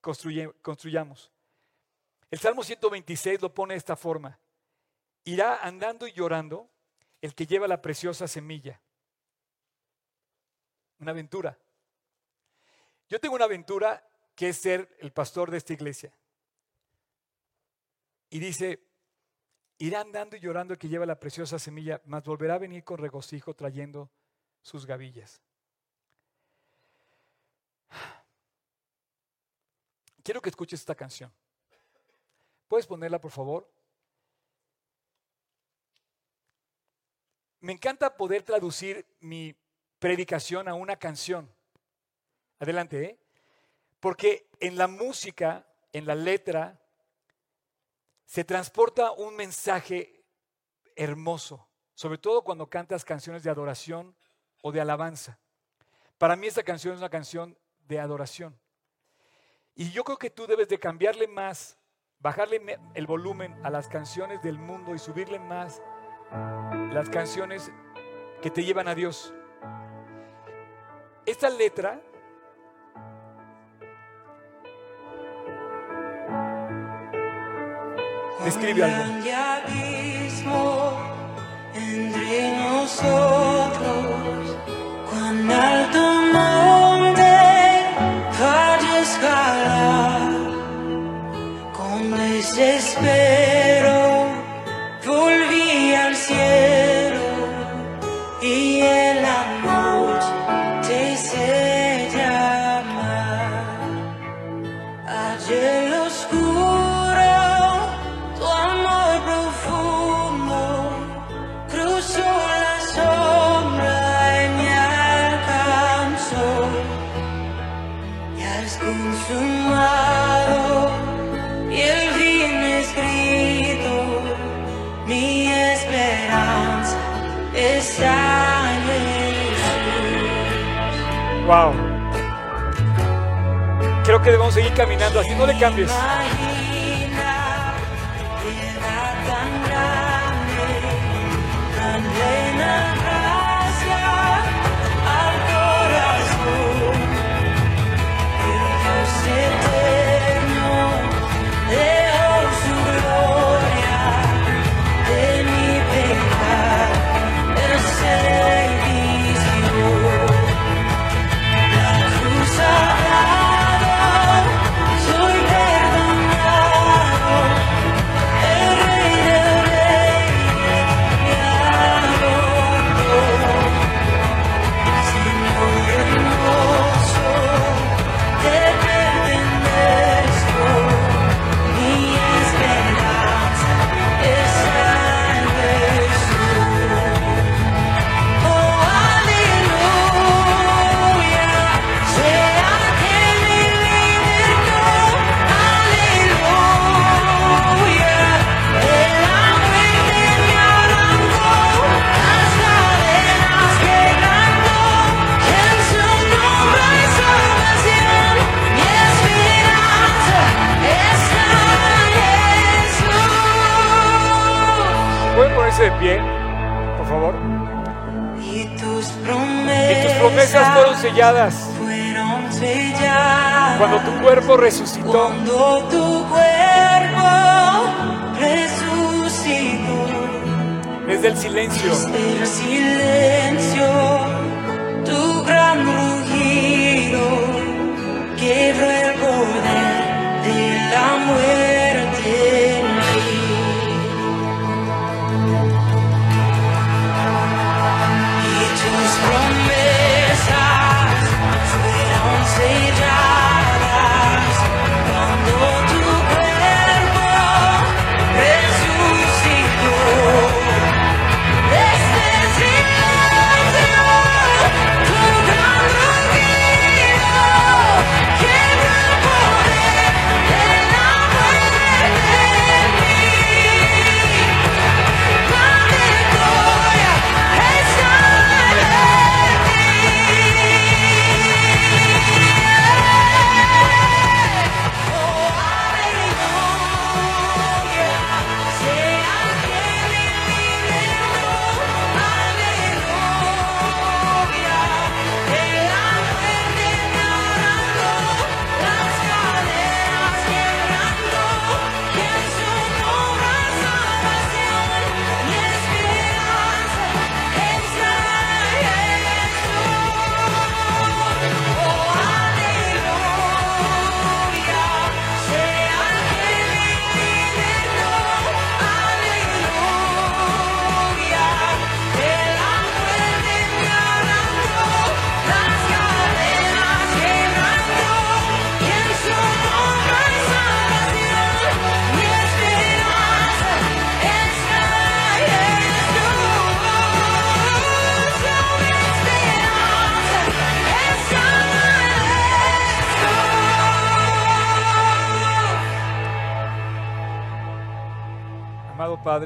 construyamos. El Salmo 126 lo pone de esta forma. Irá andando y llorando el que lleva la preciosa semilla. Una aventura. Yo tengo una aventura que es ser el pastor de esta iglesia. Y dice, irá andando y llorando el que lleva la preciosa semilla, mas volverá a venir con regocijo trayendo sus gavillas. Quiero que escuches esta canción. ¿Puedes ponerla, por favor? Me encanta poder traducir mi predicación a una canción. Adelante, ¿eh? Porque en la música, en la letra, se transporta un mensaje hermoso, sobre todo cuando cantas canciones de adoración o de alabanza. Para mí esta canción es una canción de adoración. Y yo creo que tú debes de cambiarle más, bajarle el volumen a las canciones del mundo y subirle más las canciones que te llevan a Dios. Esta letra describe algo. entre nosotros alto monte escalar con desespero Wow. Creo que debemos seguir caminando así, no le cambies. Por favor. Y tus Y tus promesas fueron selladas fueron selladas cuando tu cuerpo resucitó. cuando tu cuerpo resucitó. Desde el silencio, El silencio, tu gran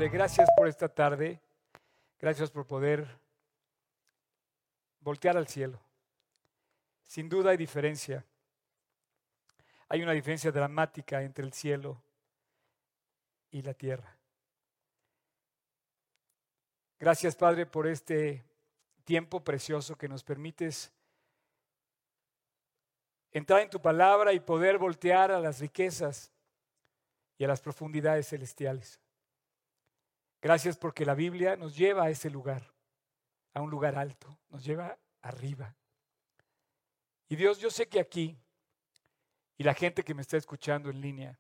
Padre, gracias por esta tarde. Gracias por poder voltear al cielo. Sin duda hay diferencia. Hay una diferencia dramática entre el cielo y la tierra. Gracias, Padre, por este tiempo precioso que nos permites entrar en tu palabra y poder voltear a las riquezas y a las profundidades celestiales. Gracias porque la Biblia nos lleva a ese lugar, a un lugar alto, nos lleva arriba. Y Dios, yo sé que aquí, y la gente que me está escuchando en línea,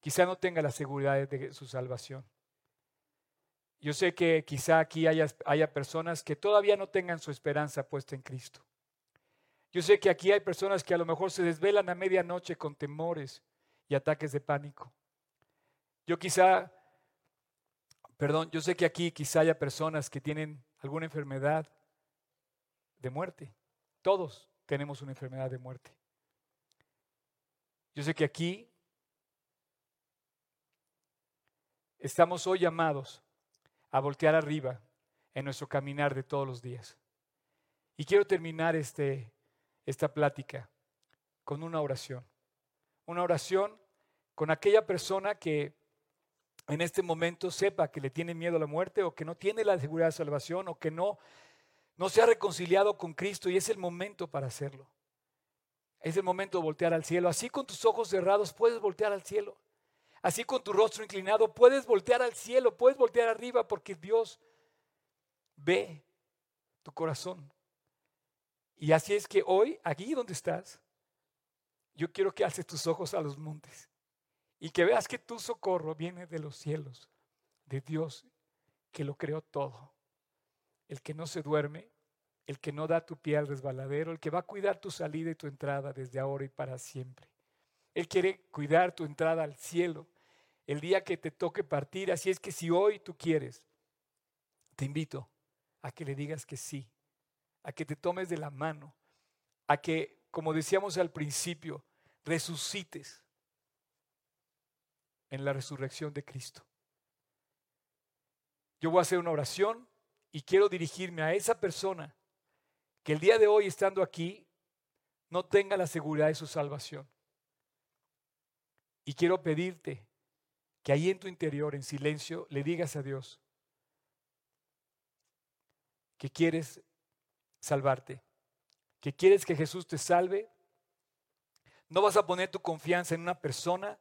quizá no tenga la seguridad de su salvación. Yo sé que quizá aquí haya, haya personas que todavía no tengan su esperanza puesta en Cristo. Yo sé que aquí hay personas que a lo mejor se desvelan a medianoche con temores y ataques de pánico. Yo quizá, perdón, yo sé que aquí quizá haya personas que tienen alguna enfermedad de muerte. Todos tenemos una enfermedad de muerte. Yo sé que aquí estamos hoy llamados a voltear arriba en nuestro caminar de todos los días. Y quiero terminar este, esta plática con una oración. Una oración con aquella persona que en este momento sepa que le tiene miedo a la muerte o que no tiene la seguridad de salvación o que no, no se ha reconciliado con Cristo y es el momento para hacerlo. Es el momento de voltear al cielo. Así con tus ojos cerrados puedes voltear al cielo. Así con tu rostro inclinado puedes voltear al cielo, puedes voltear arriba porque Dios ve tu corazón. Y así es que hoy, aquí donde estás, yo quiero que alces tus ojos a los montes y que veas que tu socorro viene de los cielos, de Dios que lo creó todo. El que no se duerme, el que no da tu pie al resbaladero, el que va a cuidar tu salida y tu entrada desde ahora y para siempre. Él quiere cuidar tu entrada al cielo el día que te toque partir. Así es que si hoy tú quieres, te invito a que le digas que sí, a que te tomes de la mano, a que, como decíamos al principio, resucites en la resurrección de Cristo. Yo voy a hacer una oración y quiero dirigirme a esa persona que el día de hoy, estando aquí, no tenga la seguridad de su salvación. Y quiero pedirte, que, ahí en tu interior, en silencio, le digas a Dios, que quieres salvarte, que quieres que Jesús te salve, no vas a poner tu confianza en una persona,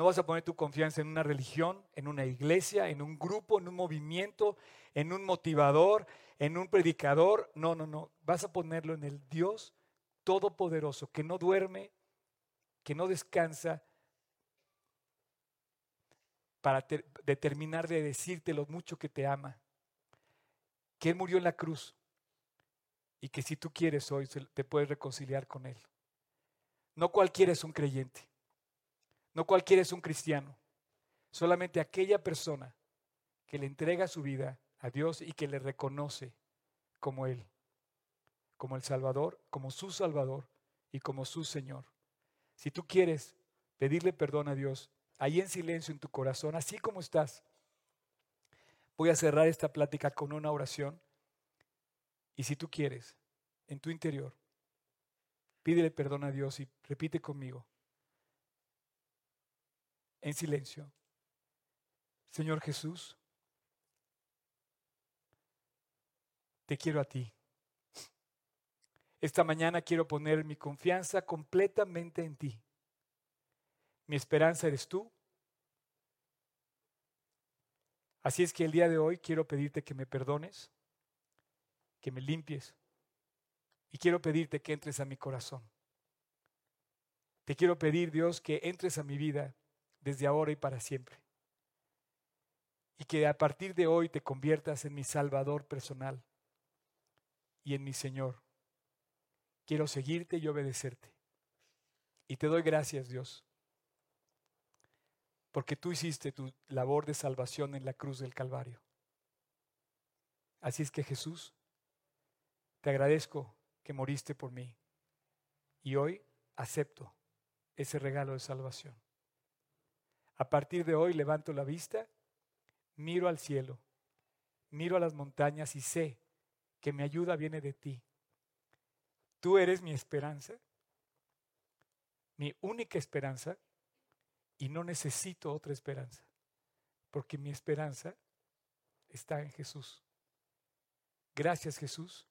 no vas a poner tu confianza en una religión, en una iglesia, en un grupo, en un movimiento, en un motivador, en un predicador. No, no, no. Vas a ponerlo en el Dios Todopoderoso, que no duerme, que no descansa, para ter- determinar de decirte lo mucho que te ama, que Él murió en la cruz y que si tú quieres hoy te puedes reconciliar con Él. No cualquiera es un creyente, no cualquiera es un cristiano, solamente aquella persona que le entrega su vida a Dios y que le reconoce como Él, como el Salvador, como su Salvador y como su Señor. Si tú quieres pedirle perdón a Dios, ahí en silencio en tu corazón, así como estás, voy a cerrar esta plática con una oración. Y si tú quieres, en tu interior, pídele perdón a Dios y repite conmigo, en silencio, Señor Jesús, te quiero a ti. Esta mañana quiero poner mi confianza completamente en ti. Mi esperanza eres tú. Así es que el día de hoy quiero pedirte que me perdones, que me limpies y quiero pedirte que entres a mi corazón. Te quiero pedir, Dios, que entres a mi vida desde ahora y para siempre. Y que a partir de hoy te conviertas en mi Salvador personal y en mi Señor. Quiero seguirte y obedecerte. Y te doy gracias, Dios, porque tú hiciste tu labor de salvación en la cruz del Calvario. Así es que Jesús, te agradezco que moriste por mí y hoy acepto ese regalo de salvación. A partir de hoy levanto la vista, miro al cielo, miro a las montañas y sé que mi ayuda viene de ti. Tú eres mi esperanza, mi única esperanza, y no necesito otra esperanza, porque mi esperanza está en Jesús. Gracias Jesús,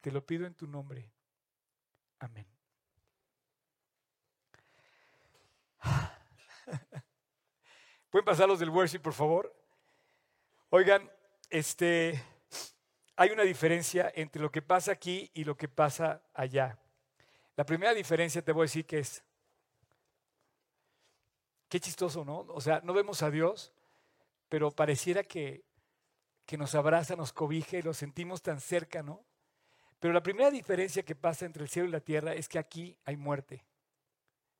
te lo pido en tu nombre. Amén. ¿Pueden pasar los del worship, por favor? Oigan, este, hay una diferencia entre lo que pasa aquí y lo que pasa allá. La primera diferencia te voy a decir que es, qué chistoso, ¿no? O sea, no vemos a Dios, pero pareciera que, que nos abraza, nos cobija y lo sentimos tan cerca, ¿no? Pero la primera diferencia que pasa entre el cielo y la tierra es que aquí hay muerte.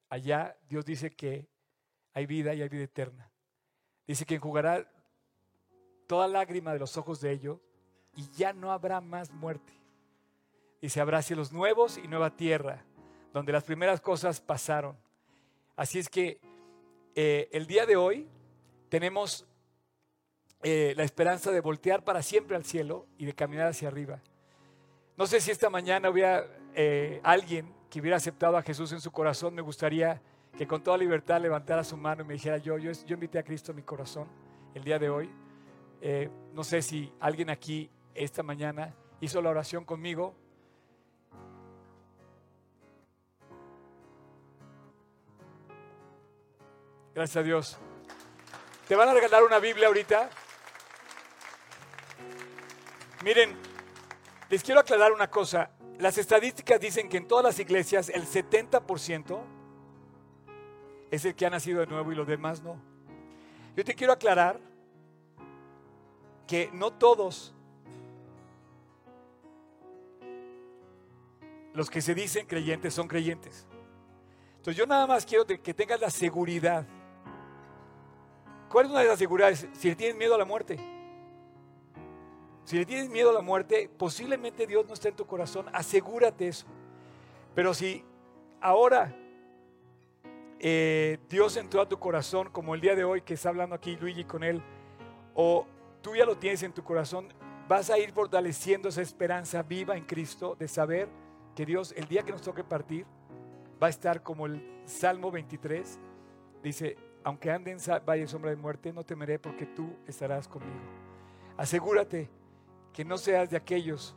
Allá Dios dice que hay vida y hay vida eterna. Dice que enjugará toda lágrima de los ojos de ellos y ya no habrá más muerte. Dice, habrá cielos nuevos y nueva tierra, donde las primeras cosas pasaron. Así es que eh, el día de hoy tenemos eh, la esperanza de voltear para siempre al cielo y de caminar hacia arriba. No sé si esta mañana hubiera eh, alguien que hubiera aceptado a Jesús en su corazón, me gustaría que con toda libertad levantara su mano y me dijera, yo, yo, yo invité a Cristo a mi corazón el día de hoy. Eh, no sé si alguien aquí esta mañana hizo la oración conmigo. Gracias a Dios. ¿Te van a regalar una Biblia ahorita? Miren, les quiero aclarar una cosa. Las estadísticas dicen que en todas las iglesias el 70% es el que ha nacido de nuevo y los demás no. Yo te quiero aclarar que no todos los que se dicen creyentes son creyentes. Entonces yo nada más quiero que tengas la seguridad. ¿Cuál es una de las seguridades? Si le tienes miedo a la muerte. Si le tienes miedo a la muerte, posiblemente Dios no está en tu corazón. Asegúrate eso. Pero si ahora eh, Dios entró a tu corazón, como el día de hoy que está hablando aquí Luigi con él, o tú ya lo tienes en tu corazón, vas a ir fortaleciendo esa esperanza viva en Cristo de saber que Dios, el día que nos toque partir, va a estar como el Salmo 23, dice, aunque ande en valle sombra de muerte, no temeré porque tú estarás conmigo. Asegúrate que no seas de aquellos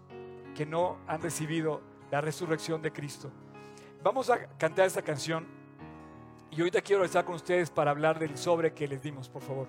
que no han recibido la resurrección de Cristo. Vamos a cantar esta canción y ahorita quiero estar con ustedes para hablar del sobre que les dimos, por favor.